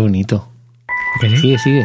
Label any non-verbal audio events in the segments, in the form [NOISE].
Qué bonito. Sigue, sigue.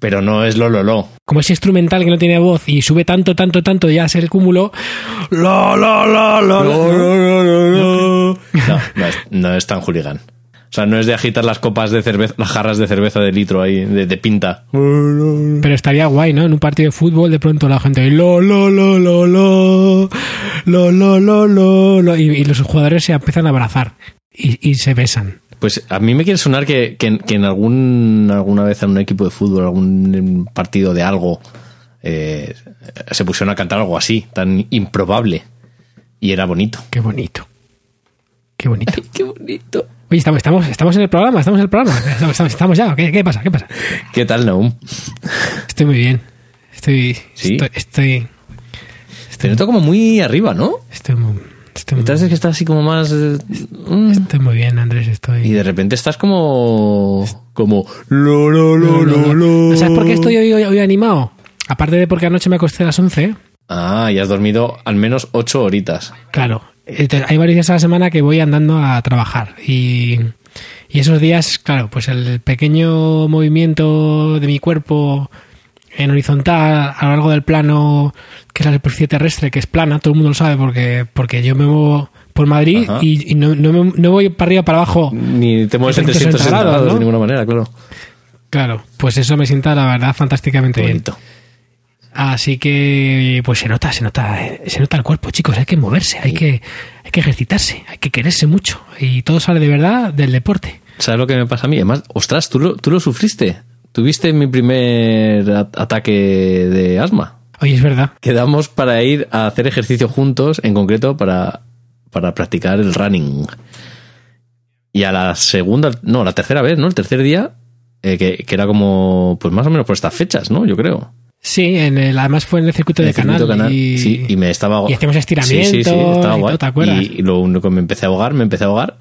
Pero no es lo lo lo. Como ese instrumental que no tiene voz y sube tanto, tanto, tanto, ya ser el cúmulo. Lo, lo, lo, lo, lo. No, no es, no es tan hooligan. O sea, no es de agitar las copas de cerveza, las jarras de cerveza de litro ahí, de, de pinta. Pero estaría guay, ¿no? En un partido de fútbol, de pronto la gente. Lo, lo, lo, lo, lo. Lo, lo, lo, lo, lo. Y, y los jugadores se empiezan a abrazar y, y se besan. Pues a mí me quiere sonar que, que, que en algún, alguna vez en un equipo de fútbol, algún partido de algo, eh, se pusieron a cantar algo así, tan improbable. Y era bonito. Qué bonito. Qué bonito. [LAUGHS] ¡Qué bonito! Oye, estamos, estamos, estamos en el programa, estamos en el programa. Estamos, estamos- estamos ya. ¿Qué, ¿Qué pasa? ¿Qué pasa? ¿Qué tal, Naum? Estoy muy bien. Estoy. ¿Sí? Estoy. Estoy, Te noto como muy arriba, ¿no? estoy muy, estoy, muy- Entonces es que estás así como más... eh, mm, estoy muy bien, Andrés. Estoy. y de repente estás como... Como... Lo, lo, lo, lo, lo. ¿Sabes por qué estoy hoy, hoy, hoy animado? Aparte de porque anoche me acosté a las 11. Ah, y has dormido al menos ocho horitas. Claro. Entonces, Hay varios días a la semana que voy andando a trabajar. Y, y esos días, claro, pues el pequeño movimiento de mi cuerpo en horizontal a lo largo del plano, que es la superficie terrestre, que es plana, todo el mundo lo sabe porque, porque yo me muevo por Madrid Ajá. y, y no, no, me- no voy para arriba para abajo. Ni te mueves en 360 360 grados, grados, ¿no? de ninguna manera, claro. Claro, pues eso me sienta la verdad fantásticamente bien. Así que, pues se nota, se nota, se nota el cuerpo, chicos. Hay que moverse, hay que, hay que ejercitarse, hay que quererse mucho. Y todo sale de verdad del deporte. ¿Sabes lo que me pasa a mí? Además, ostras, tú lo, tú lo sufriste. Tuviste mi primer ataque de asma. Oye, es verdad. Quedamos para ir a hacer ejercicio juntos, en concreto para, para practicar el running. Y a la segunda, no, la tercera vez, ¿no? El tercer día, eh, que, que era como, pues más o menos por estas fechas, ¿no? Yo creo. Sí, en el, además fue en el circuito En de el circuito canal. canal, y, sí, y me estaba y hacíamos estiramientos Sí, sí, sí, estaba y guay. todo, ¿te acuerdas? Y, lo único que me empecé a ahogar, me empecé a ahogar.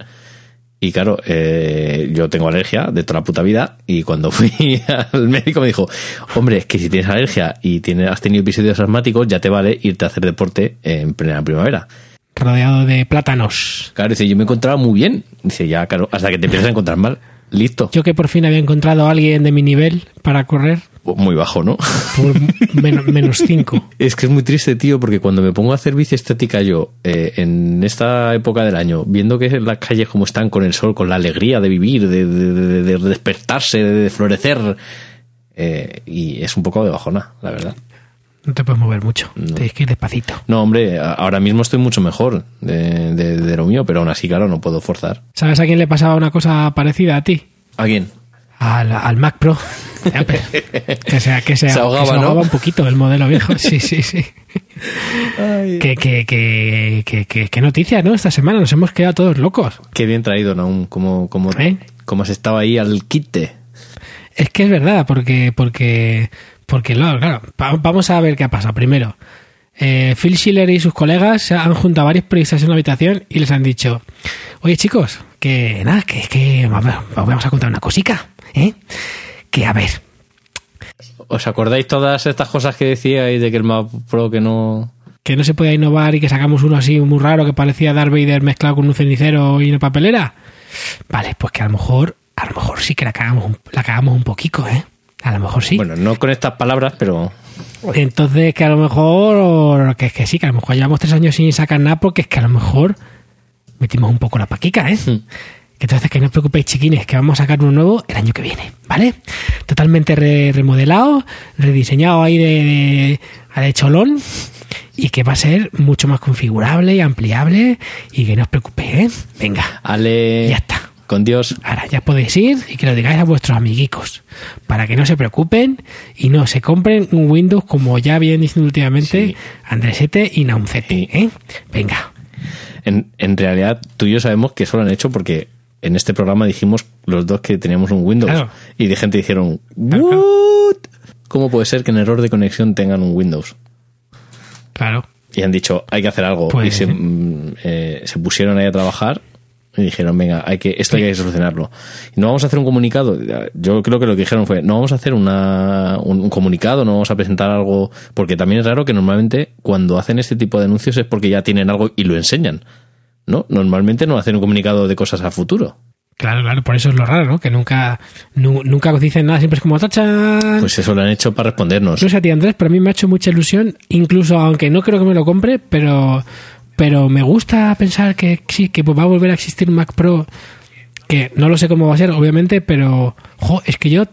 Y claro, eh, yo tengo alergia de toda la puta vida. Y cuando [LAUGHS] fui al médico me dijo, hombre, es que si tienes alergia y tienes, has tenido episodios asmáticos, ya te vale irte a hacer deporte en plena primavera. rodeado de plátanos. Claro, dice, yo me encontraba muy bien. Dice, ya, claro, hasta que te empiezas a encontrar mal. Listo. Yo que por fin había encontrado a alguien de mi nivel para correr Muy bajo, ¿no? por [LAUGHS] menos, menos cinco. Es que es muy triste, tío, porque cuando me pongo a hacer bici estética yo, eh, en esta época del año, viendo que las calles como están con el sol, con la alegría de vivir, de, de- de- de despertarse, de florecer, eh, y es un poco de bajona, la verdad. No te puedes mover mucho. Tienes que ir despacito. No, hombre, ahora mismo estoy mucho mejor de, de- de lo mío, pero aún así, claro, no puedo forzar. ¿Sabes a quién le pasaba una cosa parecida a ti? ¿A quién? Al, al Mac Pro. [LAUGHS] Que se, que se, Se ahogaba, que se ¿no? ahogaba un poquito el modelo viejo. [LAUGHS] Sí, sí, sí. Que, que, que, que, noticia, ¿no? Esta semana nos hemos quedado todos locos. Qué bien traído, ¿no? Como, como, ¿Eh? como has estado ahí al quite. Es que es verdad, porque, porque, porque, claro, claro, va- vamos a ver qué ha pasado. Primero, eh, Phil Schiller y sus colegas se han juntado a varios periodistas en una habitación y les han dicho, oye chicos, que nada, que, que vamos vamos a contar una cosica, ¿eh? Que a ver, ¿Os acordáis todas estas cosas que decíais de que el Mac Pro que no... que no se podía innovar y que sacamos uno así muy raro que parecía Darth Vader mezclado con un cenicero y una papelera. Vale, pues que a lo mejor, a lo mejor sí que la cagamos, un- la cagamos un poquito, ¿eh? A lo mejor sí. Bueno, no con estas palabras, pero... Entonces, que a lo mejor, que es que sí, que a lo mejor llevamos tres años sin sacar nada porque es que a lo mejor metimos un poco la paquica, ¿eh? Que entonces que no os preocupéis, chiquines, que vamos a sacar uno nuevo el año que viene, ¿vale? Totalmente re- remodelado, rediseñado ahí de, de, de cholón y que va a ser mucho más configurable y ampliable y que no os preocupéis, ¿eh? Venga, Ale. Ya está. Con Dios. ahora ya podéis ir y que lo digáis a vuestros amiguicos para que no se preocupen y no se compren un Windows como ya vienen diciendo últimamente Sí. Andresete y Naumcete, Sí. ¿eh? Venga. En, en realidad, tú y yo sabemos que eso lo han hecho porque en este programa dijimos los dos que teníamos un Windows. Claro. Y de gente dijeron. ¿Cómo puede ser que en error de conexión tengan un Windows? Claro. Y han dicho, hay que hacer algo. Y se, mm, eh, se pusieron ahí a trabajar y dijeron, venga, hay que, esto hay que solucionarlo. Y no vamos a hacer un comunicado. Yo creo que lo que dijeron fue, no vamos a hacer una, un, un comunicado, no vamos a presentar algo, porque también es raro que normalmente cuando hacen este tipo de anuncios es porque ya tienen algo y lo enseñan. ¿No? Normalmente no hacen un comunicado de cosas a futuro. Claro, claro, por eso es lo raro, ¿no? Que nunca, nu- nunca dicen nada, siempre es como tacha. Pues eso lo han hecho para respondernos. no sé a ti, Andrés, pero a mí me ha hecho mucha ilusión, incluso aunque no creo que me lo compre, pero, pero me gusta pensar que sí, que va a volver a existir un Mac Pro, que no lo sé cómo va a ser, obviamente, pero, jo, es que yo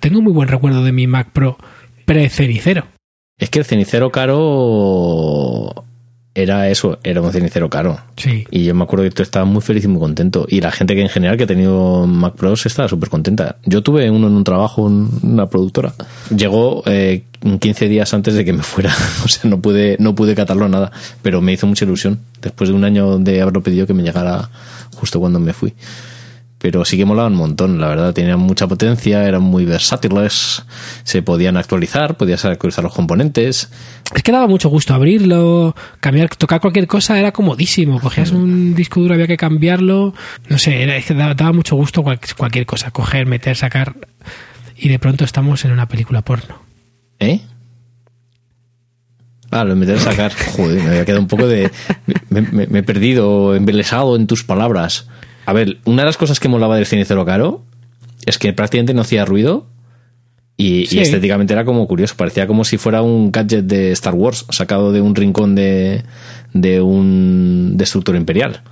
tengo muy buen recuerdo de mi Mac Pro pre-cenicero. Es que el cenicero caro era eso, era un cenicero caro. Sí. Y yo me acuerdo que tú estabas muy feliz y muy contento. Y la gente que en general que ha tenido Mac Pros estaba súper contenta. Yo tuve uno en un trabajo, en una productora. Llegó eh, 15 días antes de que me fuera. [LAUGHS] O sea, no pude, no pude catarlo nada. Pero me hizo mucha ilusión. Después de un año de haberlo pedido que me llegara justo cuando me fui. Pero sí que molaban un montón, la verdad. Tenían mucha potencia, eran muy versátiles. Se podían actualizar, podías actualizar los componentes. Es que daba mucho gusto abrirlo, cambiar, tocar cualquier cosa era comodísimo. Cogías un disco duro, había que cambiarlo. No sé, era, es que daba, daba mucho gusto cual- cualquier cosa. Coger, meter, sacar. Y de pronto estamos en una película porno. ¿Eh? Ah, lo meter a sacar. [LAUGHS] Joder, me había quedado un poco de. Me, me- me he perdido, embelesado en tus palabras. A ver, una de las cosas que molaba del cenicero caro es que prácticamente no hacía ruido y, y estéticamente era como curioso. Parecía como si fuera un gadget de Star Wars sacado de un rincón de, de un destructor imperial.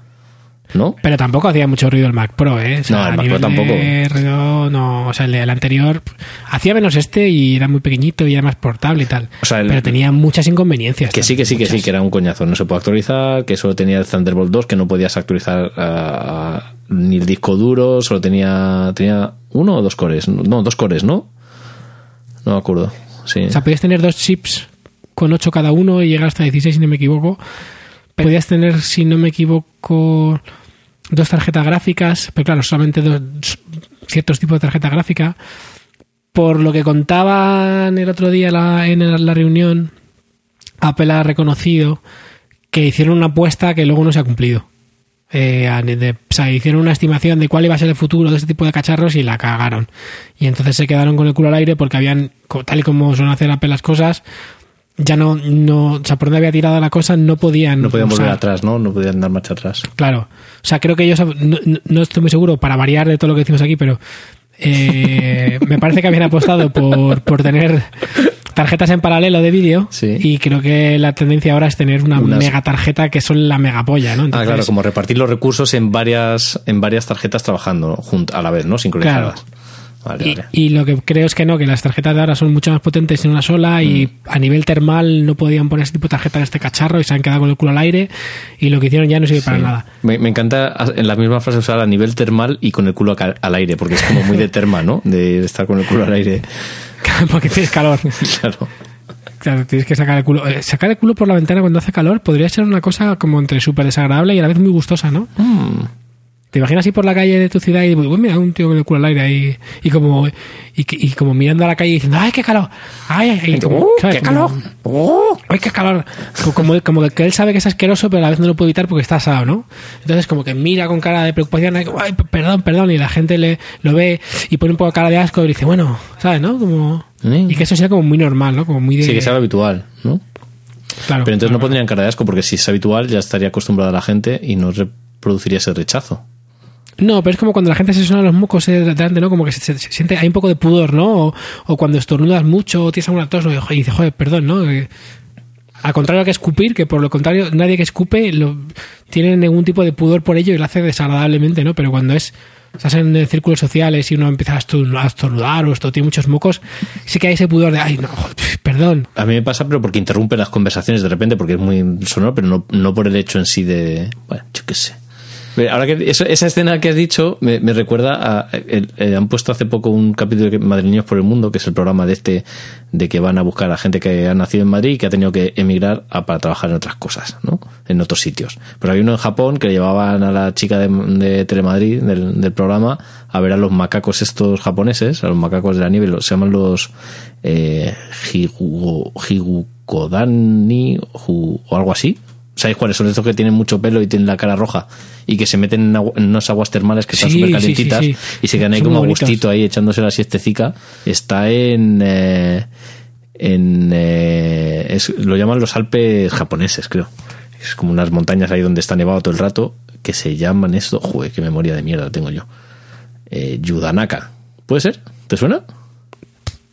¿No? Pero tampoco hacía mucho ruido el Mac Pro, ¿eh? O sea, No, el Mac Pro tampoco. ruido, no, o sea, el, el anterior hacía menos este y era muy pequeñito y era más portable y tal. O sea, el- pero tenía muchas inconveniencias. Que sí, que sí, que sí, que era un coñazo. No se puede actualizar, que solo tenía el Thunderbolt 2, que no podías actualizar ah, ni el disco duro, solo tenía tenía uno o dos cores. No, dos cores, ¿no? No me acuerdo. Sí. O sea, podías tener dos chips con 8 cada uno y llegar hasta 16 si no me equivoco. Podías tener, si no me equivoco, dos tarjetas gráficas, pero claro, solamente dos ciertos tipos de tarjeta gráfica. Por lo que contaban el otro día en la reunión, Apple ha reconocido que hicieron una apuesta que luego no se ha cumplido. Eh, o sea, hicieron una estimación de cuál iba a ser el futuro de este tipo de cacharros y la cagaron. Y entonces se quedaron con el culo al aire porque habían, tal y como suelen hacer Apple las cosas, ya no, no, o sea, por donde había tirado la cosa no podían. no podían volver atrás, ¿no? No podían dar marcha atrás. Claro. O sea, creo que ellos, no, no- estoy muy seguro para variar de todo lo que decimos aquí, pero eh, [LAUGHS] me parece que habían apostado por, por tener tarjetas en paralelo de vídeo Sí. y creo que la tendencia ahora es tener una Unas- mega tarjeta que son la mega polla, ¿no? Ah, Entonces, claro, como repartir los recursos en varias en varias tarjetas trabajando junt- a la vez, ¿no? Sincronizadas. Vale, Y, vale. y lo que creo es que no, que las tarjetas de ahora son mucho más potentes en una sola y Mm. a nivel termal no podían poner ese tipo de tarjeta en este cacharro y se han quedado con el culo al aire y lo que hicieron ya no sirve para nada. Me, me encanta en la misma frase usar a nivel termal y con el culo al aire, porque es como muy de terma, ¿no? De estar con el culo al aire. [LAUGHS] Porque tienes calor. [LAUGHS] Claro. Claro, tienes que sacar el culo. Eh, Sacar el culo por la ventana cuando hace calor podría ser una cosa como entre súper desagradable y a la vez muy gustosa, ¿no? Mm. ¿Te imaginas ir por la calle de tu ciudad y uy, mira un tío con el culo al aire ahí y como y, que- y como mirando a la calle diciendo ¡ay qué calor! ¡ay! ay", y como, ¡Uh, ¿sabes? qué calor! ¡ay qué calor! Como, como, que él sabe que es asqueroso pero a la vez no lo puede evitar porque está asado, ¿no? Entonces como que mira con cara de preocupación ¡ay perdón, perdón! y la gente le lo ve y pone un poco cara de asco y dice bueno, ¿sabes? ¿no? Como y que eso sea como muy normal, ¿no? Como muy de Sí, que sea lo habitual, ¿no? claro, Pero entonces no claro. pondrían cara de asco, porque si es habitual ya estaría acostumbrada la gente y no reproduciría ese rechazo. No, pero es como cuando la gente se suena los mocos eh, delante, ¿no? Como que se, se- siente, hay un poco de pudor, ¿no? O, o cuando estornudas mucho o tienes alguna tos y dices, joder, perdón, ¿no? Eh, Al contrario que escupir, que por lo contrario, nadie que escupe lo, tiene ningún tipo de pudor por ello y lo hace desagradablemente, ¿no? Pero cuando es estás en círculos sociales y uno empieza a estornu- a estornudar o esto tiene muchos mocos, sí que hay ese pudor de, ay, no, perdón. A mí me pasa, pero porque interrumpe las conversaciones de repente, porque es muy sonoro, pero no, no por el hecho en sí de. Bueno, yo qué sé. Ahora que eso- esa escena que has dicho me, recuerda a. eh, han puesto hace poco un capítulo de Madrileños por el Mundo, que es el programa de este, de que van a buscar a gente que ha nacido en Madrid y que ha tenido que emigrar a- para trabajar en otras cosas, ¿no? En otros sitios. Pero hay uno en Japón que le llevaban a la chica de, de Telemadrid, del, programa, a ver a los macacos estos japoneses, a los macacos de la nieve, se llaman los eh, Higu- Higukodani o algo así. ¿Sabéis cuáles son estos que tienen mucho pelo y tienen la cara roja? Y que se meten en, agua- en unas aguas termales que están súper sí, calientitas sí, sí. y se quedan ahí Son como a gustito ahí echándose la siestecica. Está en... eh, en eh, es- lo llaman los Alpes japoneses, creo. Es como unas montañas ahí donde está nevado todo el rato, que se llaman esto... Joder, qué memoria de mierda tengo yo. Eh, Yudanaka. ¿Puede ser? ¿Te suena?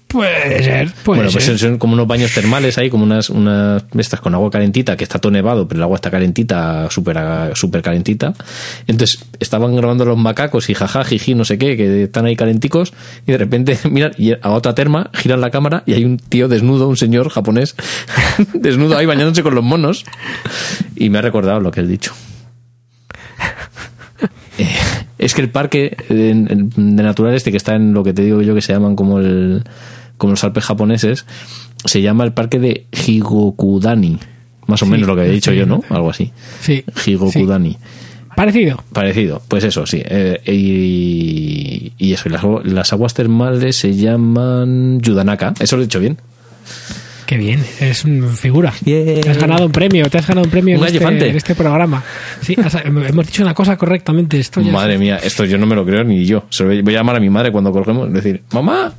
Puede ser, puede bueno, pues ser. son como unos baños termales ahí, como unas, unas estas con agua calentita, que está todo nevado, pero el agua está calentita, súper súper calentita. Entonces estaban grabando los macacos y jaja, jiji, no sé qué, que están ahí calenticos, y de repente [LAUGHS] miran y a otra terma, giran la cámara y hay un tío desnudo, un señor japonés, [LAUGHS] desnudo ahí bañándose con los monos. Y me ha recordado lo que has dicho. [LAUGHS] Eh, Es que el parque de, de natural este que está en lo que te digo yo que se llaman como el como los Alpes japoneses se llama el parque de Higokudani más o Sí, menos lo que había dicho sí, yo no algo así Sí. Higokudani Parecido. parecido pues eso sí eh, y, y eso y las, las aguas termales se llaman Yudanaka eso lo he dicho bien Qué bien, eres una figura. Te has ganado un premio, te has ganado un premio Un en, este, en este programa. Sí, has- hemos dicho una cosa correctamente. Esto ya madre mía esto yo no me lo creo ni yo se lo voy a llamar a mi madre cuando colgemos decir mamá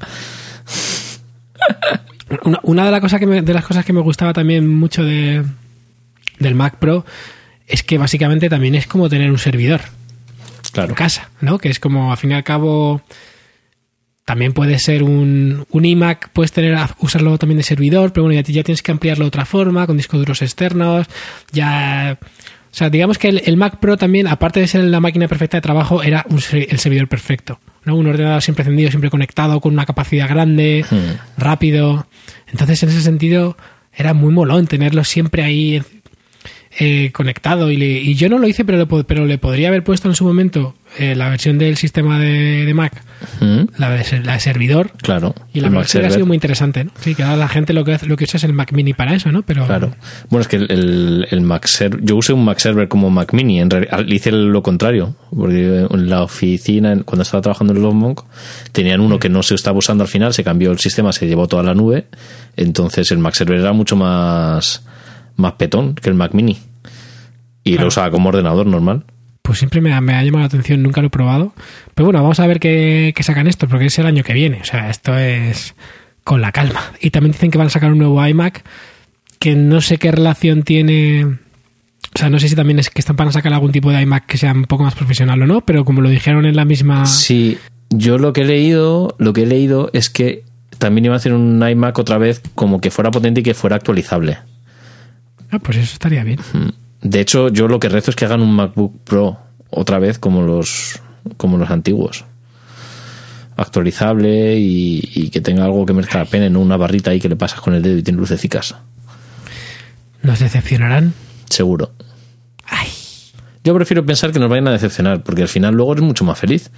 Una, una de, las cosas que me, de las cosas que me gustaba también mucho de, del Mac Pro es que básicamente también es como tener un servidor claro en casa, ¿no? Que es como, al fin y al cabo, también puede ser un, un iMac, puedes tener usarlo también de servidor, pero bueno, ya, ya tienes que ampliarlo de otra forma, con discos duros externos, ya... O sea, digamos que el, el Mac Pro también, aparte de ser la máquina perfecta de trabajo, era un el servidor perfecto. ¿No? Un ordenador siempre encendido, siempre conectado, con una capacidad grande, rápido. Entonces, en ese sentido, era muy molón tenerlo siempre ahí eh, conectado. Y, le- y yo no lo hice, pero le, pero le podría haber puesto en su momento eh, la versión del sistema de, de Mac, Mm, la de, la de servidor. claro Y la Mac que ha Server. sido muy interesante, ¿no? Sí, que ahora la gente lo que, lo que usa es el Mac Mini para eso, ¿no? Pero Claro. Bueno, es que el, el, el Mac Server, yo usé un Mac Server como Mac Mini, en realidad hice lo contrario, porque en la oficina, cuando estaba trabajando en Longmonk, tenían uno que no se estaba usando al final, se cambió el sistema, se llevó toda la nube, entonces el Mac Server era mucho más, más petón que el Mac Mini. Y Claro. lo usaba como ordenador normal. Pues siempre me ha, me ha llamado la atención, nunca lo he probado. Pero bueno, vamos a ver qué, qué sacan esto, porque es el año que viene. O sea, esto es con la calma. Y también dicen que van a sacar un nuevo iMac, que no sé qué relación tiene. O sea, no sé si también es que están para sacar algún tipo de iMac que sea un poco más profesional o no, pero como lo dijeron en la misma. Sí, yo lo que he leído, lo que he leído es que también iba a hacer un iMac otra vez como que fuera potente y que fuera actualizable. Ah, pues eso estaría bien. De hecho, yo lo que rezo es que hagan un MacBook Pro otra vez como los como los antiguos. Actualizable y, y que tenga algo que merezca la pena, no una barrita ahí que le pasas con el dedo y tiene lucecicas. Nos decepcionarán. Seguro. Ay. Yo prefiero pensar que nos vayan a decepcionar, porque al final luego eres mucho más feliz.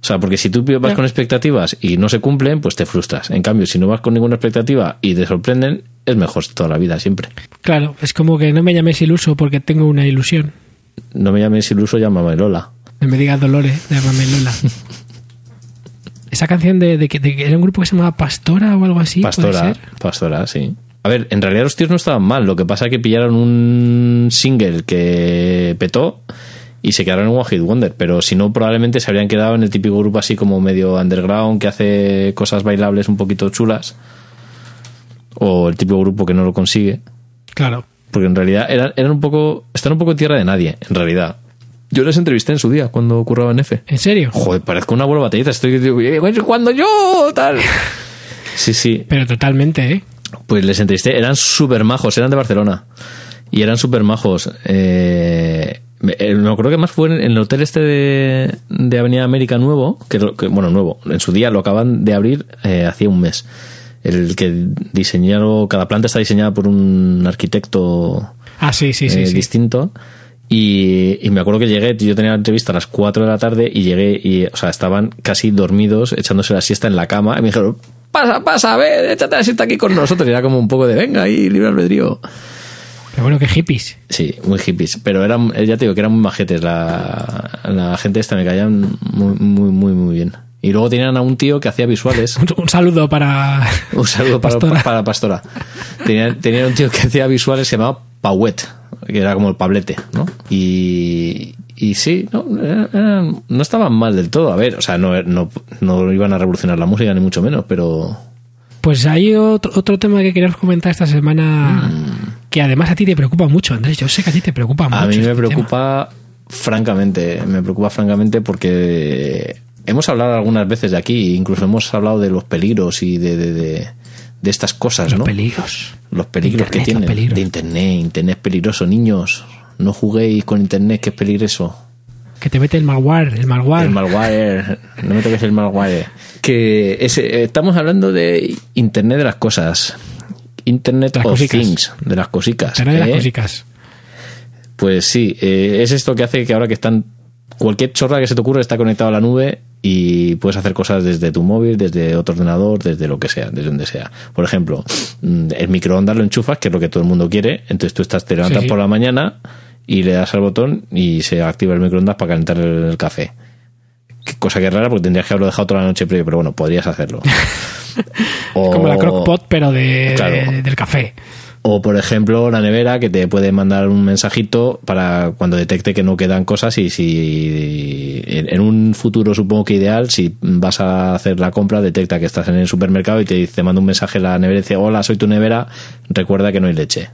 O sea, porque si tú vas con expectativas y no se cumplen, pues te frustras. En cambio, si no vas con ninguna expectativa y te sorprenden, es mejor toda la vida, siempre. Claro, es como que no me llames iluso porque tengo una ilusión. No me llames iluso, llámame Lola. No me digas Dolores, llámame Lola. [LAUGHS] Esa canción de, de que de era un grupo que se llamaba Pastora o algo así. ¿puede Pastora, ser? Pastora, sí. A ver, en realidad los tíos no estaban mal. Lo que pasa es que pillaron un single que petó y se quedaron en One Hit Wonder. Pero si no, probablemente se habrían quedado en el típico grupo así como medio underground que hace cosas bailables un poquito chulas. O el típico grupo que no lo consigue. Claro. Porque en realidad eran, eran un poco. Están un poco en tierra de nadie, en realidad. Yo les entrevisté en su día cuando curraba en F. ¿En serio? Joder, parezco una abuela baterista. Estoy. digo, "Eh, Cuando yo, tal. [LAUGHS] Sí, sí. Pero totalmente, ¿eh? Pues les entrevisté, eran súper majos, eran de Barcelona. Y eran súper majos. Eh, me, eh, me acuerdo que más fue en el hotel este de, de Avenida América Nuevo, que, lo- que, bueno, nuevo, en su día lo acaban de abrir eh, hacía un mes. El que diseñaron, cada planta está diseñada por un arquitecto Ah, sí, sí, sí. eh, sí. distinto. Y, y me acuerdo que llegué, yo tenía la entrevista a las 4 de la tarde y llegué y, o sea, estaban casi dormidos, echándose la siesta en la cama. Y me dijeron, pasa, pasa, ve, échate la siesta aquí con nosotros. Y era como un poco de, venga, ahí, libre albedrío. Pero bueno, que hippies. Sí, muy hippies. Pero eran, eh, ya te digo que eran muy majetes. La, la gente esta me caían muy, muy, muy, muy bien. Y luego tenían a un tío que hacía visuales. Un, [LAUGHS] un saludo para. Un saludo para Pastora. para Pastora. Tenían, tenían un tío que hacía visuales, se llamaba Pauet, que era como el Pablete, ¿no? Y, y sí, no, Era- eran- no estaban mal del todo. A ver, o sea, no, no, no iban a revolucionar la música, ni mucho menos, pero. Pues hay otro, otro tema que queríamos comentar esta semana que además a ti te preocupa mucho, Andrés. Yo sé que a ti te preocupa mucho. A mí me este preocupa, francamente, me preocupa francamente porque hemos hablado algunas veces de aquí, incluso hemos hablado de los peligros y de, de, de, de estas cosas. Los ¿no? peligros. los peligros Internet, que los tiene peligros. de internet internet es peligroso niños no juguéis con internet que es peligroso Que te mete el malware, el malware. el malware no me toques el malware que es, eh, estamos hablando de internet de las cosas internet De las of cosicas. things de las cosicas Internet de las ¿eh? cosicas. pues sí eh, es esto que hace que ahora que están cualquier chorra que se te ocurra está conectado a la nube y puedes hacer cosas desde tu móvil, desde otro ordenador, desde lo que sea, desde donde sea. Por ejemplo, mm, el microondas lo enchufas, que es lo que todo el mundo quiere, entonces tú estás, te levantas Sí, sí. por la mañana y le das al botón y se activa el microondas para calentar el, el café. Qué cosa que es rara porque tendrías que haberlo dejado toda la noche previo, pero bueno, podrías hacerlo. [LAUGHS] O- Como la crockpot, pero de, Claro. de- del café. O, por ejemplo, la nevera que te puede mandar un mensajito para cuando detecte que no quedan cosas y si en un futuro supongo que ideal, si vas a hacer la compra, detecta que estás en el supermercado y te, dice- te manda un mensaje la nevera y dice, hola, soy tu nevera, recuerda que no hay leche.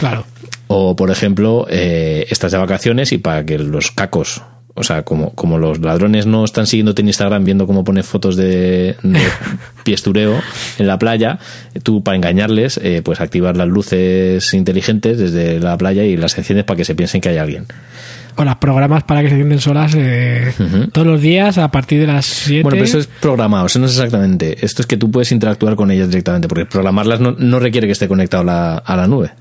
Claro. O, por ejemplo, eh, estás de vacaciones y para que los cacos, o sea, como, como los ladrones no están siguiéndote en Instagram viendo cómo pones fotos de, de [LAUGHS] piestureo en la playa, tú para engañarles, eh, pues activar las luces inteligentes desde la playa y las enciendes para que se piensen que hay alguien. O las programas para que se encienden solas eh, todos los días a partir de las 7. Bueno, pero eso es programado, eso no es exactamente. Esto es que tú puedes interactuar con ellas directamente, porque programarlas no, no requiere que esté conectado la, a la nube.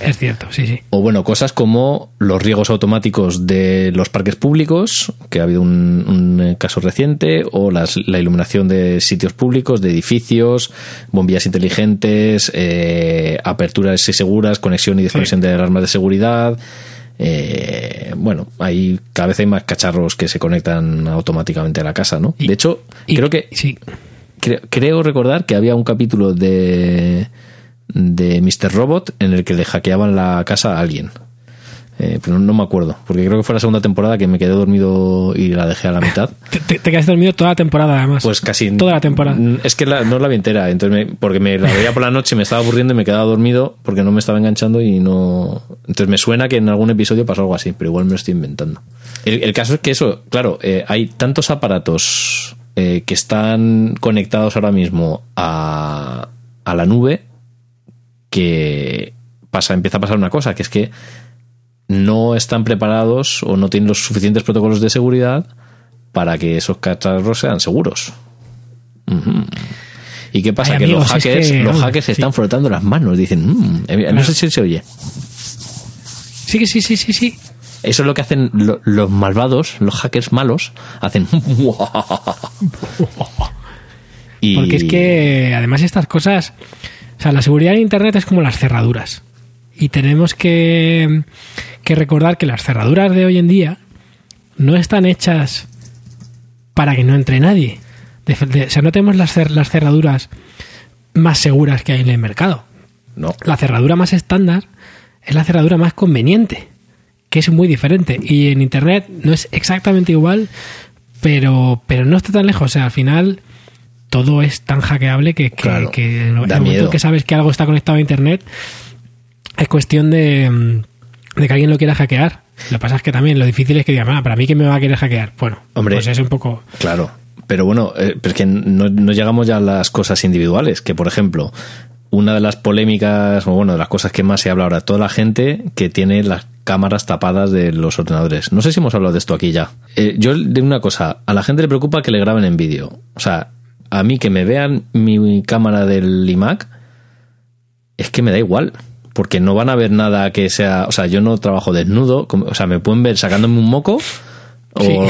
Es cierto, sí, sí. O bueno, cosas como los riegos automáticos de los parques públicos, que ha habido un, un, eh, caso reciente, o las- la iluminación de sitios públicos, de edificios, bombillas inteligentes, eh, aperturas y seguras, conexión y desconexión de alarmas de seguridad. Eh, bueno, hay, cada vez hay más cacharros que se conectan automáticamente a la casa, ¿no? Y- de hecho, Y- creo que Sí. Creo, creo recordar que había un capítulo de, de Mr. Robot en el que le hackeaban la casa a alguien. Eh, pero no, me acuerdo, porque creo que fue la segunda temporada que me quedé dormido y la dejé a la mitad. [LAUGHS] Te, te, te quedaste dormido toda la temporada, además. Pues casi. Toda la temporada. Es que la- no la vi entera, entonces me- porque me la veía por la noche, me estaba aburriendo y me quedaba dormido porque no me estaba enganchando y no. Entonces me suena que en algún episodio pasó algo así, pero igual me lo estoy inventando. El, el caso es que eso, claro, eh, hay tantos aparatos eh, que están conectados ahora mismo a, a la nube que pasa, empieza a pasar una cosa, que es que no están preparados o no tienen los suficientes protocolos de seguridad para que esos cacharros sean seguros. ¿Y qué pasa? Ay, que amigos, los es hackers, que, los hackers se sí. están frotando las manos, dicen, "Mm", no Claro. sé si se oye. Sí, sí, sí, sí, sí. Eso es lo que hacen lo- los malvados, los hackers malos, hacen. y [LAUGHS] Porque es que, además, estas cosas. O sea, la seguridad en Internet es como las cerraduras. Y tenemos que, que recordar que las cerraduras de hoy en día no están hechas para que no entre nadie. De- de- o sea, no tenemos las, cer- las cerraduras más seguras que hay en el mercado. No, La cerradura más estándar es la cerradura más conveniente, que es muy diferente. Y en Internet no es exactamente igual, pero, pero no está tan lejos. O sea, al final todo es tan hackeable que, que, Claro, que en el momento miedo. que sabes que algo está conectado a Internet, es cuestión de, de que alguien lo quiera hackear. Lo que pasa es que también lo difícil es que digan, "Ah, para mí que me va a querer hackear. Bueno, Hombre. pues es un poco... Claro, pero bueno, eh, pero es que no, no llegamos ya a las cosas individuales, que por ejemplo, una de las polémicas, o bueno, de las cosas que más se habla ahora, toda la gente que tiene las cámaras tapadas de los ordenadores. No sé si hemos hablado de esto aquí ya. Eh, yo de una cosa, a la gente le preocupa que le graben en vídeo. O sea, a mí que me vean mi cámara del iMac, es que me da igual. Porque no van a ver nada que sea. O sea, yo no trabajo desnudo. O sea, me pueden ver sacándome un moco. O,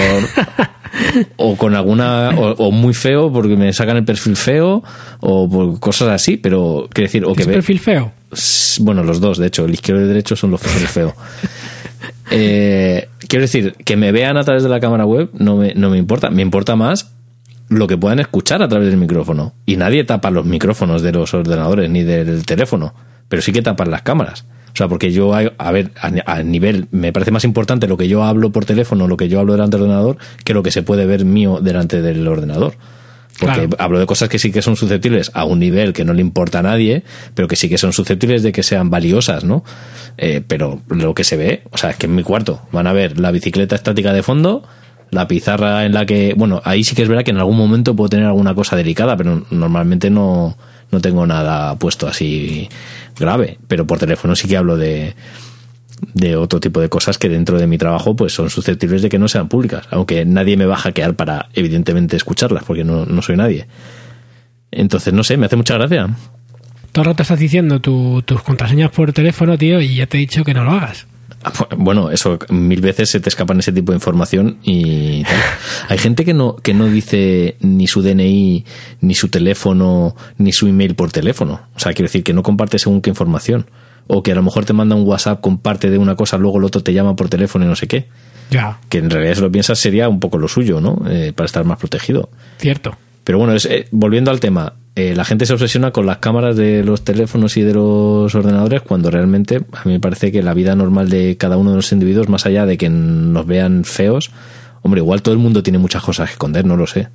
[LAUGHS] o con alguna. O, muy feo porque me sacan el perfil feo. O por cosas así. Pero, quiero decir. O que ¿Es perfil feo? Bueno, los dos, de hecho. El izquierdo y el derecho son los perfiles feos. [LAUGHS] Eh, quiero decir, que me vean a través de la cámara web no me, no me importa. Me importa más lo que puedan escuchar a través del micrófono. Y nadie tapa los micrófonos de los ordenadores ni del teléfono pero sí que tapan las cámaras. O sea, porque yo, a ver, a, nivel, me parece más importante lo que yo hablo por teléfono, lo que yo hablo delante del ordenador, que lo que se puede ver mío delante del ordenador. Porque hablo de cosas que sí que son susceptibles a un nivel que no le importa a nadie, pero que sí que son susceptibles de que sean valiosas, ¿no? Eh, pero lo que se ve, o sea, es que en mi cuarto van a ver la bicicleta estática de fondo, la pizarra en la que, bueno, ahí sí que es verdad que en algún momento puedo tener alguna cosa delicada, pero normalmente no, no tengo nada puesto así grave, pero por teléfono sí que hablo de, de otro tipo de cosas que dentro de mi trabajo pues son susceptibles de que no sean públicas, aunque nadie me va a hackear para evidentemente escucharlas, porque no, no soy nadie. Entonces, no sé, me hace mucha gracia. Todo el rato estás diciendo tus contraseñas por teléfono, tío, y ya te he dicho que no lo hagas. [LAUGHS] Bueno, eso mil veces se te escapan ese tipo de información y tal. Hay gente que no, que no dice ni su DNI, ni su teléfono, ni su email por teléfono. O sea, quiero decir que no comparte según qué información. O que a lo mejor te manda un WhatsApp con parte de una cosa, luego el otro te llama por teléfono y no sé qué. Ya. Que en realidad, si lo piensas, sería un poco lo suyo, ¿no? Eh, para estar más protegido. Cierto. Pero bueno, es, eh, volviendo al tema, eh, la gente se obsesiona con las cámaras de los teléfonos y de los ordenadores cuando realmente a mí me parece que la vida normal de cada uno de los individuos, más allá de que nos vean feos, hombre, igual todo el mundo tiene muchas cosas que esconder, no lo sé.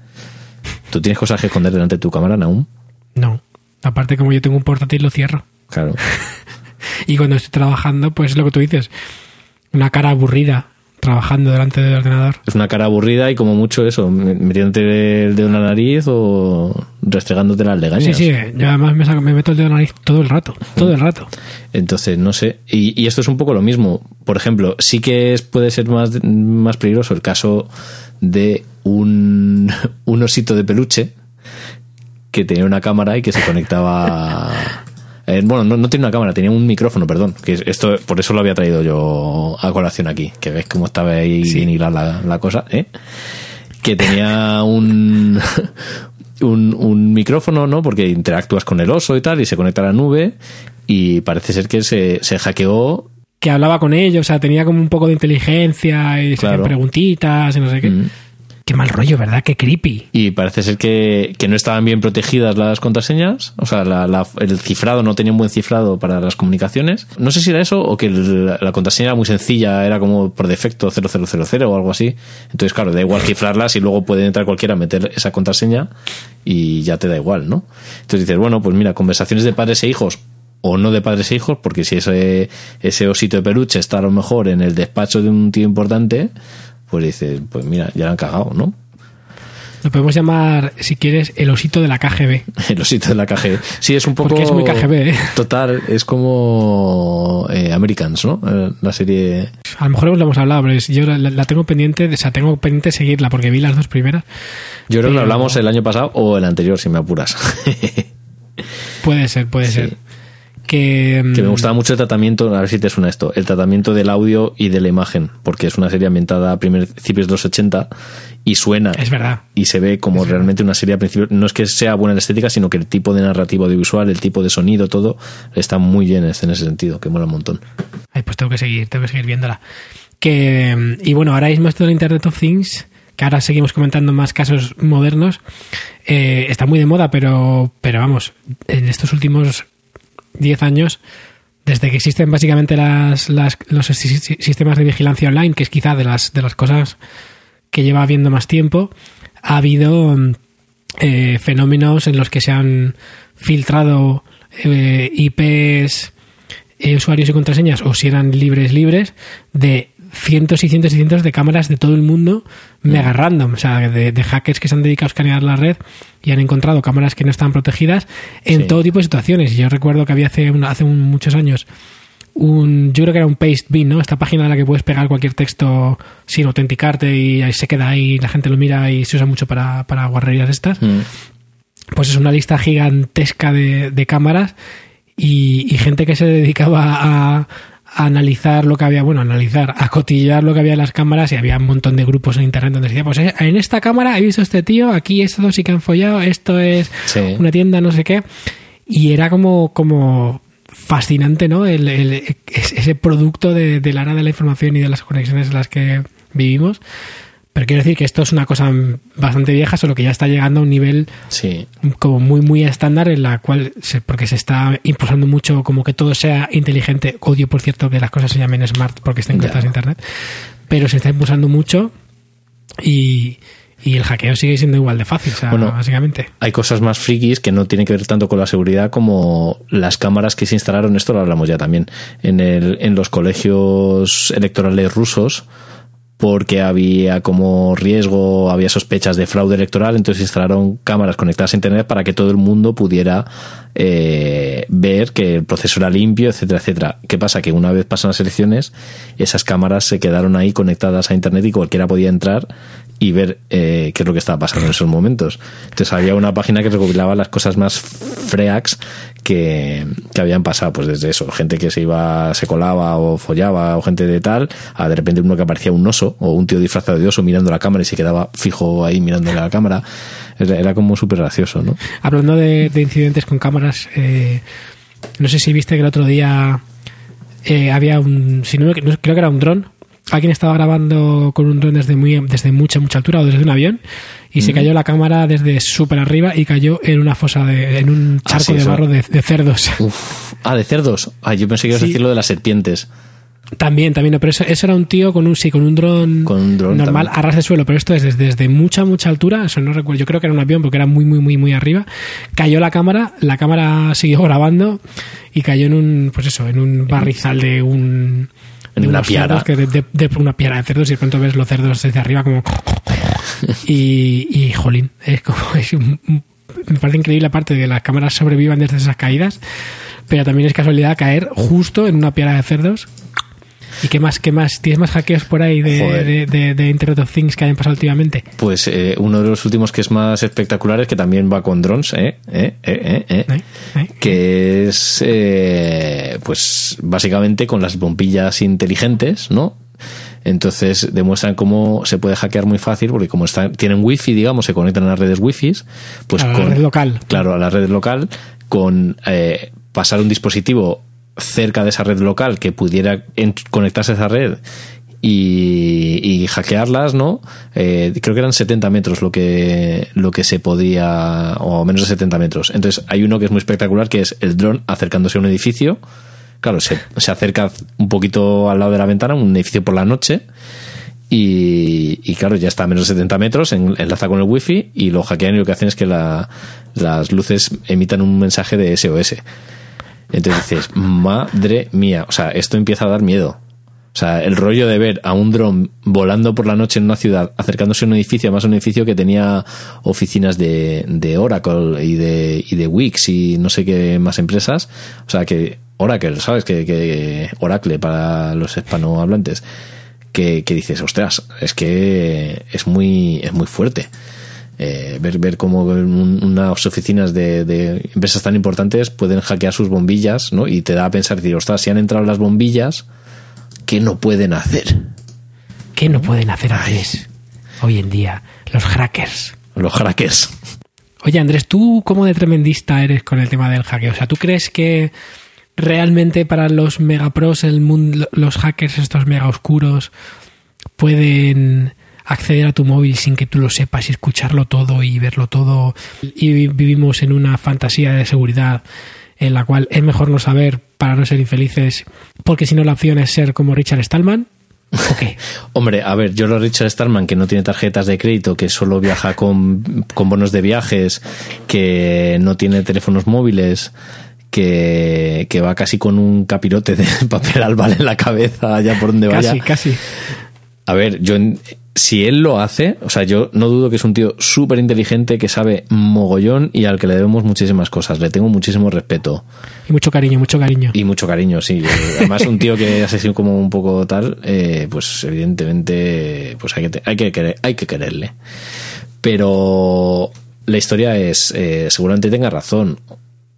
¿Tú tienes cosas que esconder delante de tu cámara, aún? No. Aparte, como yo tengo un portátil, lo cierro. Claro. [LAUGHS] y cuando estoy trabajando, pues es lo que tú dices. Una cara aburrida trabajando delante del ordenador. Es una cara aburrida y como mucho eso, metiéndote el dedo en la nariz o restregándote las legañas. Sí, sí, yo además me, me meto el dedo en la nariz todo el rato, todo el rato. Entonces, no sé, y, esto es un poco lo mismo. Por ejemplo, sí que es, puede ser más, más peligroso el caso de un, [LAUGHS] un osito de peluche que tenía una cámara y que se conectaba eh, bueno, no, tiene una cámara, tenía un micrófono, perdón. Que esto, por eso lo había traído yo a colación aquí. Que ves cómo estaba ahí sin hilar la, cosa, ¿eh? Que tenía [LAUGHS] un, un, micrófono, ¿no? Porque interactúas con el oso y tal, y se conecta a la nube. Y parece ser que se, se hackeó que hablaba con ellos, o sea, tenía como un poco de inteligencia y preguntitas y no sé qué. Mm. Qué mal rollo, ¿verdad? Qué creepy. Y parece ser que, no estaban bien protegidas las contraseñas. O sea, el cifrado no tenía un buen cifrado para las comunicaciones. No sé si era eso o que la, contraseña era muy sencilla, era como por defecto 0000 o algo así. Entonces, claro, da igual cifrarlas y luego puede entrar cualquiera a meter esa contraseña y ya te da igual, ¿no? Entonces dices, bueno, pues mira, conversaciones de padres e hijos o no de padres e hijos, porque si ese, ese osito de peluche está a lo mejor en el despacho de un tío importante, pues dices, pues mira, ya lo han cagado, ¿no? Lo podemos llamar, si quieres, el osito de la KGB. [LAUGHS] el osito de la KGB. Sí, es un poco. Porque es muy KGB, ¿eh? Total, es como eh, Americans, ¿no? Eh, la serie. A lo mejor lo hemos hablado, pero yo la, tengo pendiente, o sea, tengo pendiente seguirla porque vi las dos primeras. Yo creo que lo hablamos el año pasado o el anterior, si me apuras. [LAUGHS] puede ser, puede ser. Que, me mm, gustaba mucho el tratamiento, a ver si te suena esto, el tratamiento del audio y de la imagen, porque es una serie ambientada a principios de los 80 y suena. Es verdad. Y se ve como realmente una serie a principios. No es que sea buena la estética, sino que el tipo de narrativo audiovisual, el tipo de sonido, todo está muy bien en ese sentido, que mola un montón. Ay, pues tengo que seguir, tengo que seguir viéndola. Que, mm, y bueno, ahora mismo esto del Internet of Things, que ahora seguimos comentando más casos modernos, eh, está muy de moda, pero, pero vamos, en estos últimos 10 años, desde que existen básicamente las, los sistemas de vigilancia online, que es quizá de las, de las cosas que lleva habiendo más tiempo, ha habido eh, fenómenos en los que se han filtrado eh, IPs, eh, usuarios y contraseñas, o si eran libres, libres, de cientos y cientos y cientos de cámaras de todo el mundo mega random, o sea, de, de hackers que se han dedicado a escanear la red y han encontrado cámaras que no estaban protegidas en Sí. todo tipo de situaciones. Yo recuerdo que había hace, un- hace un- muchos años un, yo creo que era un paste bin, ¿no? Esta página en la que puedes pegar cualquier texto sin autenticarte y ahí se queda ahí, la gente lo mira y se usa mucho para, para guarrerías estas Mm. pues es una lista gigantesca de, de cámaras y, y gente que se dedicaba a analizar lo que había, bueno, analizar, a cotillar lo que había en las cámaras y había un montón de grupos en internet donde decía, pues eh, en esta cámara he visto este tío, aquí estos sí que han follado, esto es Sí. una tienda, no sé qué. Y era como, como fascinante, ¿no? El, el- es- ese producto de, de la era de la información y de las conexiones en las que vivimos. Pero quiero decir que esto es una cosa bastante vieja, solo que ya está llegando a un nivel Sí. como muy muy estándar en la cual se, porque se está impulsando mucho como que todo sea inteligente. Odio por cierto que las cosas se llamen smart porque estén conectadas a internet. Pero se está impulsando mucho y, y el hackeo sigue siendo igual de fácil o sea, Bueno, básicamente. Hay cosas más frikis que no tienen que ver tanto con la seguridad como las cámaras que se instalaron, esto lo hablamos ya también, en, el, en los colegios electorales rusos, porque había como riesgo, había sospechas de fraude electoral, entonces instalaron cámaras conectadas a Internet para que todo el mundo pudiera eh, ver que el proceso era limpio, etcétera, etcétera. ¿Qué pasa? Que una vez pasan las elecciones, esas cámaras se quedaron ahí conectadas a Internet y cualquiera podía entrar y ver eh, qué es lo que estaba pasando en esos momentos. Entonces había una página que recopilaba las cosas más freaks que, que habían pasado, pues desde eso, gente que se iba, se colaba o follaba o gente de tal, a de repente uno que aparecía un oso o un tío disfrazado de oso mirando la cámara y se quedaba fijo ahí mirándole a la cámara. Era, como súper gracioso, ¿no? hablando de, de incidentes con cámaras eh, no sé si viste que el otro día eh, había un si no- creo que era un dron alguien estaba grabando con un dron desde muy desde mucha mucha altura o desde un avión y se cayó la cámara desde súper arriba y cayó en una fosa de en un Ah, charco sí, de barro de, de cerdos [LAUGHS] Uf. Ah, de cerdos. Ah, yo pensé que ibas a decir lo de las serpientes. también también no, pero eso, eso era un tío con un sí con un dron Con un dron normal también. a ras de suelo pero esto es desde, desde mucha mucha altura eso no recuerdo yo creo que era un avión porque era muy muy muy muy arriba cayó la cámara la cámara siguió grabando y cayó en un pues eso en un barrizal de un de una piara. que de, de- de una piara de cerdos y de pronto ves los cerdos desde arriba como [LAUGHS] y, y jolín es como [LAUGHS] es un- un- me parece increíble aparte de que las cámaras sobrevivan desde esas caídas pero también es casualidad caer justo en una piara de cerdos ¿Y qué más? ¿Qué más? ¿Tienes más hackeos por ahí de, de, de- de Internet of Things que hayan pasado últimamente? Pues eh, uno de los últimos que es más espectacular es que también va con drones, ¿eh? ¿Eh? ¿Eh? ¿Eh? ¿Eh? ¿Eh? ¿Eh? que es eh, pues básicamente con las bombillas inteligentes, ¿no? Entonces demuestran cómo se puede hackear muy fácil porque como están, tienen wifi, digamos, se conectan a las redes wifi, pues A la con red local. claro, a la red local con eh, pasar un dispositivo cerca de esa red local que pudiera conectarse a esa red y, hackearlas, ¿no? Eh, creo que eran 70 metros lo que, lo que se podía, o menos de 70 metros. Entonces hay uno que es muy espectacular, que es el dron acercándose a un edificio. Claro, se, se acerca un poquito al lado de la ventana, un edificio por la noche, y, y claro, ya está a menos de 70 metros, en- enlaza con el wifi y lo hackean y lo que hacen es que la- las luces emitan un mensaje de SOS. Entonces dices, madre mía, o sea, esto empieza a dar miedo. O sea, el rollo de ver a un dron volando por la noche en una ciudad, acercándose a un edificio, además un edificio que tenía oficinas de, de Oracle y de, y de Wix y no sé qué más empresas. O sea, que Oracle, ¿sabes? Que, que Oracle para los hispanohablantes. Que, que dices, ostras, es que es muy, es muy fuerte. Eh, ver, ver cómo un- unas oficinas de, de empresas tan importantes pueden hackear sus bombillas, ¿no? Y te da a pensar, decir, ostras, si han entrado las bombillas, ¿qué no pueden hacer? ¿Qué no pueden hacer Andrés hoy en día los hackers? Los hackers. Oye Andrés, ¿tú cómo de tremendista eres con el tema del hackeo? O sea, ¿tú crees que realmente para los megapros, el mundo, los hackers estos mega oscuros pueden acceder a tu móvil sin que tú lo sepas y escucharlo todo y verlo todo y vi- vivimos en una fantasía de seguridad en la cual es mejor no saber para no ser infelices porque si no la opción es ser como Richard Stallman ¿o qué? [LAUGHS] Hombre, a ver, yo lo Richard Stallman, que no tiene tarjetas de crédito, que solo viaja con, con bonos de viajes, que no tiene teléfonos móviles, que, que va casi con un capirote de [LAUGHS] papel albal en la cabeza, allá por donde vaya. Casi, casi. A ver, yo si él lo hace, o sea, yo no dudo que es un tío súper inteligente que sabe mogollón y al que le debemos muchísimas cosas. Le tengo muchísimo respeto Y mucho cariño, mucho cariño. y mucho cariño, sí. Además, un tío que es así como un poco tal, eh, pues evidentemente, pues hay que, hay que, querer- hay que quererle. Pero la historia es, eh, seguramente tenga razón.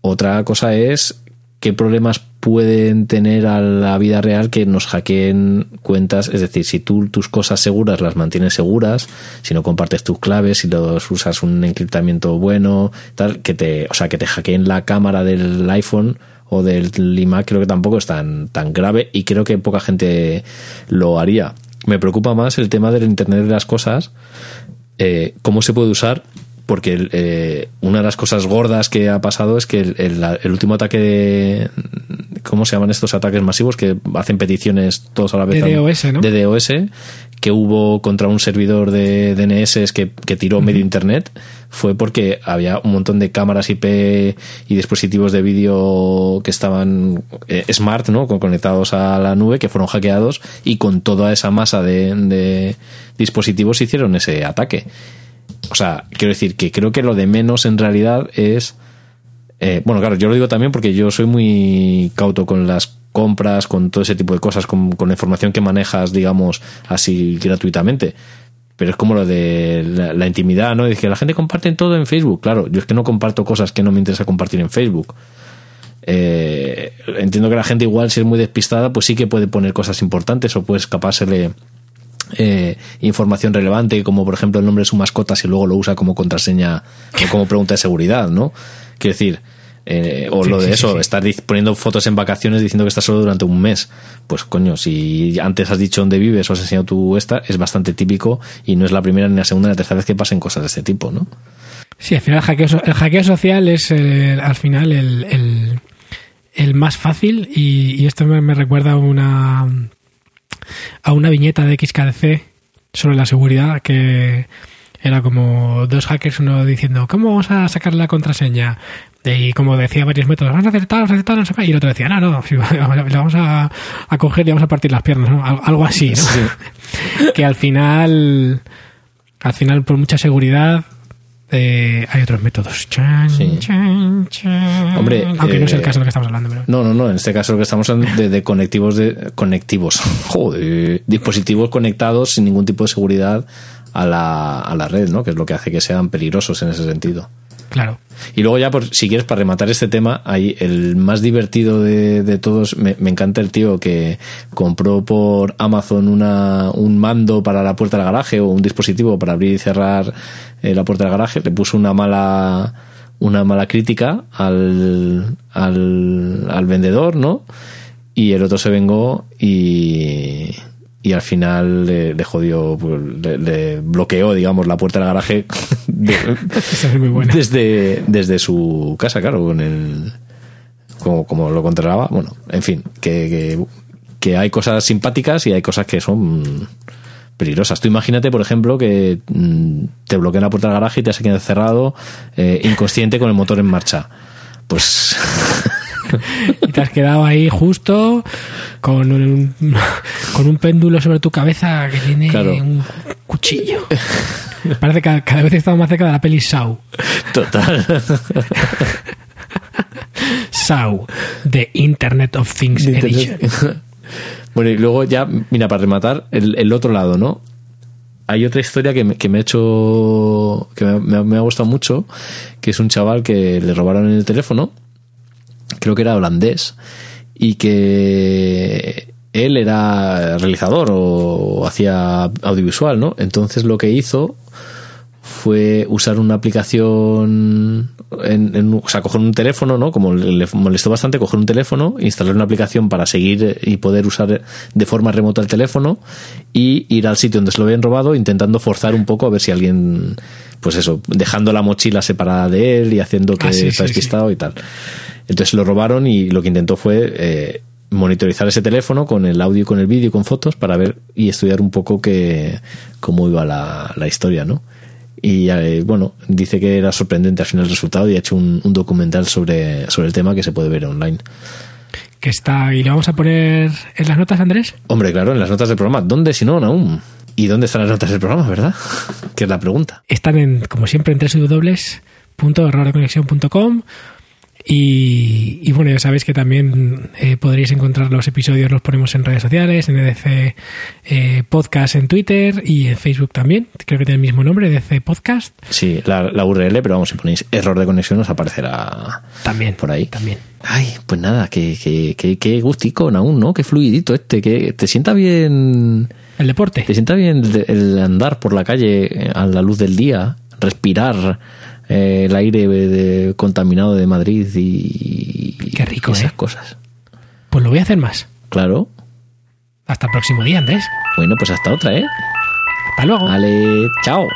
Otra cosa es qué problemas pueden tener a la vida real que nos hackeen cuentas. Es decir, si tú tus cosas seguras las mantienes seguras, si no compartes tus claves, si los usas un encriptamiento bueno, tal, que te, o sea, que te hackeen la cámara del iPhone o del iMac, creo que tampoco es tan, tan grave y creo que poca gente lo haría. Me preocupa más el tema del Internet de las cosas, eh, cómo se puede usar porque eh, una de las cosas gordas que ha pasado es que el, el- el último ataque de ¿cómo se llaman estos ataques masivos que hacen peticiones todos a la vez De DOS, ¿no? de DOS que hubo contra un servidor de DNS que, que tiró medio internet fue porque había un montón de cámaras IP y dispositivos de vídeo que estaban eh, smart, ¿no? Con- conectados a la nube, que fueron hackeados y con toda esa masa de, de dispositivos hicieron ese ataque. O sea, quiero decir que creo que lo de menos en realidad es. eh, bueno, claro, yo lo digo también porque yo soy muy cauto con las compras, con todo ese tipo de cosas, con, con la información que manejas, digamos, así gratuitamente. Pero es como lo de la, intimidad, ¿no? Es que la gente comparte todo en Facebook. Claro, yo es que no comparto cosas que no me interesa compartir en Facebook. Eh, entiendo que la gente igual, si es muy despistada, pues sí que puede poner cosas importantes o puede escapársele eh, información relevante, como por ejemplo el nombre de su mascota, si luego lo usa como contraseña o [LAUGHS] como pregunta de seguridad, ¿no? Quiero decir, eh, o Sí, lo de sí, eso, sí, estar poniendo fotos en vacaciones diciendo que estás solo durante un mes. Pues coño, si antes has dicho dónde vives o has enseñado tu esta, es bastante típico y no es la primera ni la segunda ni la tercera vez que pasen cosas de este tipo, ¿no? Sí, al final el hackeo, so- el hackeo social es eh, al final el, el, el más fácil y, y esto me, me recuerda a una a una viñeta de XKDC sobre la seguridad que era como dos hackers, uno diciendo ¿cómo vamos a sacar la contraseña? Y como decía varios métodos, vamos a hacer tal, vamos a hacer tal, no sé qué. Y el otro decía, no, no, le [LAUGHS] vamos a, a coger y vamos a partir las piernas, ¿no? Al- Algo así, ¿no? [LAUGHS] que al final, al final, por mucha seguridad, eh, hay otros métodos. Chan, Sí. chan, chan. Hombre, aunque no es el eh, caso de lo que estamos hablando, pero No, no, no. En este caso lo que estamos hablando de, de conectivos de conectivos, [LAUGHS] joder, dispositivos conectados sin ningún tipo de seguridad a la, a la red, ¿no? Que es lo que hace que sean peligrosos en ese sentido. Claro. Y luego ya, por, si quieres, para rematar este tema, hay el más divertido de, de todos, me, me encanta el tío que compró por Amazon una, un mando para la puerta del garaje o un dispositivo para abrir y cerrar eh, la puerta del garaje, le puso una mala una mala crítica al, al, al vendedor, ¿no? Y el otro se vengó y, y al final le, le jodió, pues, le, le bloqueó, digamos, la puerta del garaje [LAUGHS] de- es muy desde, desde su casa, claro, con el como, como lo controlaba. Bueno, en fin, que, que, que hay cosas simpáticas y hay cosas que son peligrosas. Tú imagínate, por ejemplo, que mm, te bloquean la puerta del garaje y te has quedado cerrado, eh, inconsciente con el motor en marcha. Pues [LAUGHS] [LAUGHS] Y te has quedado ahí justo con un, con un péndulo sobre tu cabeza que tiene Claro. un cuchillo. Parece que cada vez estamos más cerca de la peli Saw. total. [LAUGHS] Saw, The Internet of Things Edition. [LAUGHS] bueno, y luego ya, mira, para rematar, el, el otro lado, ¿no? Hay otra historia que me, que me ha hecho. que me, me ha gustado mucho, que es un chaval que le robaron el teléfono, creo que era holandés, y que él era realizador o hacía audiovisual, ¿no? Entonces lo que hizo fue usar una aplicación, en, en- o sea, coger un teléfono, ¿no? Como le le molestó bastante coger un teléfono, instalar una aplicación para seguir y poder usar de forma remota el teléfono y ir al sitio donde se lo habían robado intentando forzar un poco a ver si alguien, pues eso, dejando la mochila separada de él y haciendo que Ah, sí, está sí, despistado y tal. Entonces lo robaron y lo que intentó fue eh, monitorizar ese teléfono con el audio con el vídeo con fotos para ver y estudiar un poco que, cómo iba la, la historia, ¿no? Y eh, bueno, dice que era sorprendente al final el resultado y ha hecho un, un documental sobre, sobre el tema que se puede ver online. Que está, y lo vamos a poner en las notas, Andrés. Hombre, claro, en las notas del programa. ¿Dónde si no, aún? ¿Y dónde están las notas del programa, verdad? [LAUGHS] que es la pregunta. Están en, como siempre, en www.errordeconexión.com y, y bueno, ya sabéis que también eh, podréis encontrar los episodios, los ponemos en redes sociales, en EDC eh, Podcast en Twitter y en Facebook también. Creo que tiene el mismo nombre, EDC Podcast. Sí, la, la URL, pero vamos, si ponéis error de conexión os aparecerá También. por ahí. También. Ay, pues nada, que, que, que, que gustico aún, ¿no? Qué fluidito este, que te sienta bien... El deporte. ¿Te sienta bien el, el andar por la calle a la luz del día? Respirar eh, el aire de- contaminado de Madrid y, Qué rico, y esas ¿eh? cosas. Pues lo voy a hacer más. Claro. Hasta el próximo día, Andrés. Bueno, pues hasta otra, ¿eh? Hasta luego. Vale, chao.